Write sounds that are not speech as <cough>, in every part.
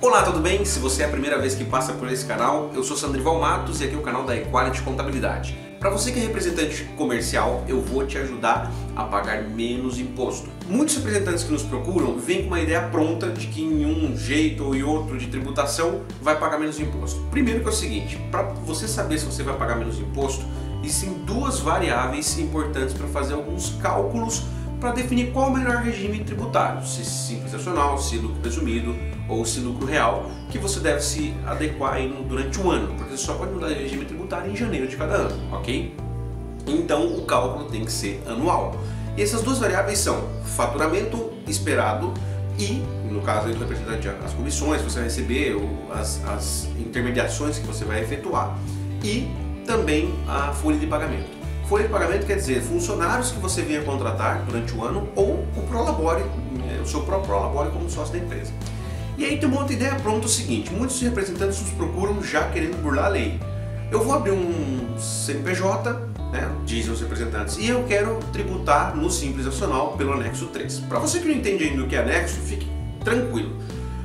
Olá, tudo bem? Se você é a primeira vez que passa por esse canal, eu sou Sandrival Matos e aqui é o canal da Equality Contabilidade. Para você que é representante comercial, eu vou te ajudar a pagar menos imposto. Muitos representantes que nos procuram vêm com uma ideia pronta de que em um jeito ou em outro de tributação vai pagar menos imposto. Primeiro que é o seguinte, para você saber se você vai pagar menos imposto, existem duas variáveis importantes para fazer alguns cálculos para definir qual é o melhor regime tributário, se simples nacional, se lucro presumido ou se lucro real, que você deve se adequar aí durante o ano, porque você só pode mudar de regime tributário em janeiro de cada ano, ok? Então o cálculo tem que ser anual. E essas duas variáveis são faturamento esperado e, no caso do representante, as comissões que você vai receber, ou as, as intermediações que você vai efetuar, e também a folha de pagamento. Folha de pagamento quer dizer funcionários que você venha contratar durante o ano ou o Prolabore, é, o seu próprio Prolabore como sócio da empresa. E aí tem uma outra ideia pronta o seguinte, muitos representantes nos procuram já querendo burlar a lei. Eu vou abrir um CNPJ, né, dizem os representantes, e eu quero tributar no Simples Nacional pelo anexo 3. Para você que não entende ainda o que é anexo, fique tranquilo.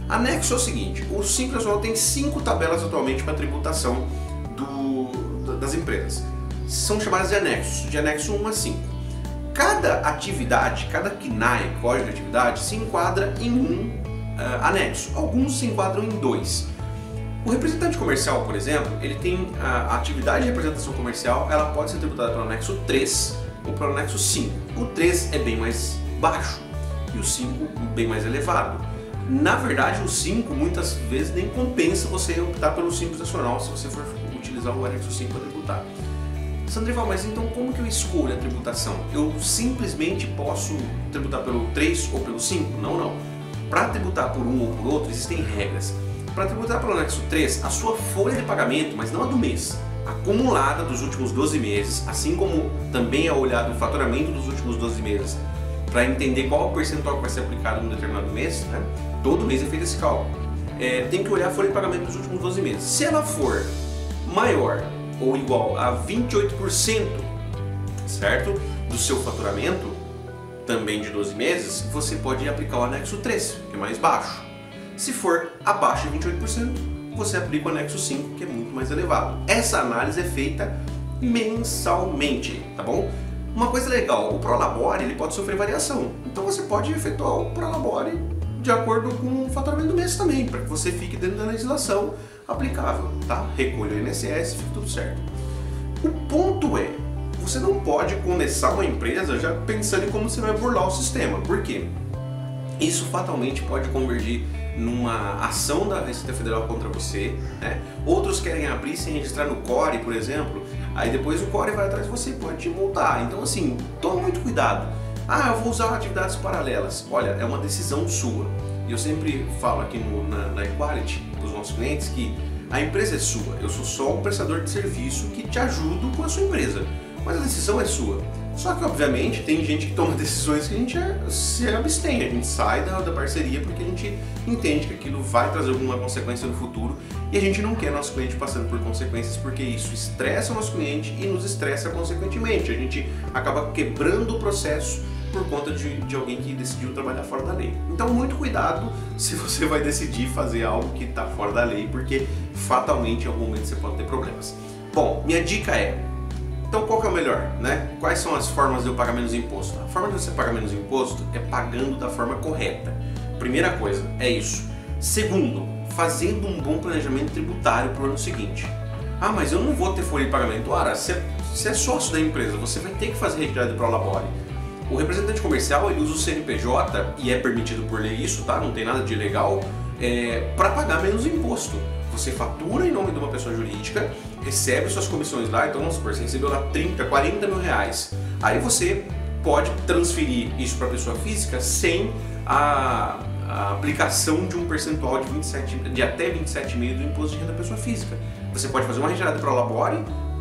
Anexo é o seguinte, o Simples Nacional tem cinco tabelas atualmente para tributação do, das empresas são chamadas de anexos, de anexo 1 a 5. Cada atividade, cada KNAI, código de atividade, se enquadra em um uh, anexo. Alguns se enquadram em dois. O representante comercial, por exemplo, ele tem a atividade de representação comercial, ela pode ser tributada pelo anexo 3 ou pelo anexo 5. O 3 é bem mais baixo e o 5 bem mais elevado. Na verdade, o 5 muitas vezes nem compensa você optar pelo Simples Nacional se você for utilizar o anexo 5 para tributar. Sandrival, mas então como que eu escolho a tributação? Eu simplesmente posso tributar pelo 3 ou pelo 5? Não, não. Para tributar por um ou por outro, existem regras. Para tributar pelo anexo 3, a sua folha de pagamento, mas não a do mês, acumulada dos últimos 12 meses, assim como também é olhado o faturamento dos últimos 12 meses, para entender qual o percentual que vai ser aplicado no determinado mês, né? todo mês é feito esse cálculo. É, tem que olhar a folha de pagamento dos últimos 12 meses. Se ela for maior ou igual a 28%, certo? Do seu faturamento, também de 12 meses, você pode aplicar o anexo 3, que é mais baixo. Se for abaixo de 28%, você aplica o anexo 5, que é muito mais elevado. Essa análise é feita mensalmente, tá bom? Uma coisa legal, o Prolabore ele pode sofrer variação. Então você pode efetuar o Prolabore de acordo com o faturamento do mês também, para que você fique dentro da legislação aplicável, tá? Recolha o INSS, fica tudo certo. O ponto é, você não pode começar uma empresa já pensando em como você vai burlar o sistema. Por quê? Isso fatalmente pode convergir numa ação da Receita Federal contra você, né? Outros querem abrir sem registrar no CORE, por exemplo, aí depois o CORE vai atrás de você pode te multar. Então assim, toma muito cuidado. Ah, eu vou usar atividades paralelas. Olha, é uma decisão sua. E eu sempre falo aqui no, na, na Equality para os nossos clientes que a empresa é sua. Eu sou só um prestador de serviço que te ajudo com a sua empresa. Mas a decisão é sua. Só que, obviamente, tem gente que toma <laughs> decisões que a gente se abstém, a gente sai da, da parceria porque a gente entende que aquilo vai trazer alguma consequência no futuro e a gente não quer nosso cliente passando por consequências porque isso estressa o nosso cliente e nos estressa consequentemente. A gente acaba quebrando o processo por conta de, de alguém que decidiu trabalhar fora da lei. Então, muito cuidado <laughs> se você vai decidir fazer algo que está fora da lei, porque fatalmente em algum momento você pode ter problemas. Bom, minha dica é então qual que é o melhor, né? Quais são as formas de eu pagar menos imposto? A forma de você pagar menos imposto é pagando da forma correta. Primeira coisa, é isso. Segundo, fazendo um bom planejamento tributário para o ano seguinte. Ah, mas eu não vou ter folha de pagamento. Ora, você, você é sócio da empresa, você vai ter que fazer retirada de prolabore. O representante comercial ele usa o CNPJ e é permitido por lei isso, tá? Não tem nada de ilegal, é, para pagar menos imposto. Você fatura em nome de uma pessoa jurídica, recebe suas comissões lá, então vamos supor, você recebeu lá 30, 40 mil reais. Aí você pode transferir isso para a pessoa física sem a, a, aplicação de um percentual de, 27, de até 27,5% do imposto de renda da pessoa física. Você pode fazer uma retirada para o Labore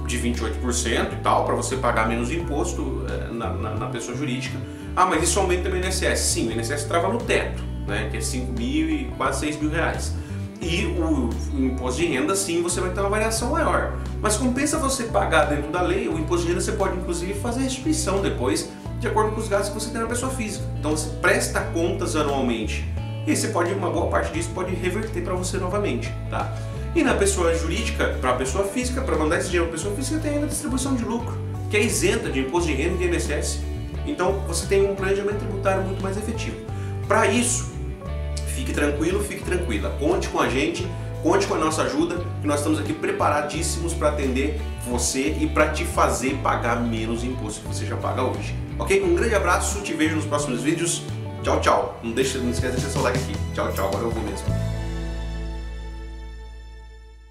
de 28% e tal, para você pagar menos imposto eh, na, na, na, pessoa jurídica. Ah, mas isso aumenta o INSS? Sim, o INSS trava no teto, né, que é 5 mil e quase 6 mil reais. E o, imposto de renda, sim, você vai ter uma variação maior. Mas compensa você pagar dentro da lei, o imposto de renda você pode inclusive fazer restituição depois, de acordo com os gastos que você tem na pessoa física. Então você presta contas anualmente e aí você pode, uma boa parte disso pode reverter para você novamente, tá? E na pessoa jurídica, para a pessoa física, para mandar esse dinheiro para a pessoa física, tem a distribuição de lucro, que é isenta de imposto de renda e de INSS. Então você tem um planejamento tributário muito mais efetivo. Para isso, fique tranquilo, fique tranquila. Conte com a gente, conte com a nossa ajuda, que nós estamos aqui preparadíssimos para atender você e para te fazer pagar menos imposto que você já paga hoje. Ok? Um grande abraço, te vejo nos próximos vídeos. Tchau, tchau. Não, deixa, não esquece de deixar seu like aqui. Tchau, tchau. Agora eu vou mesmo.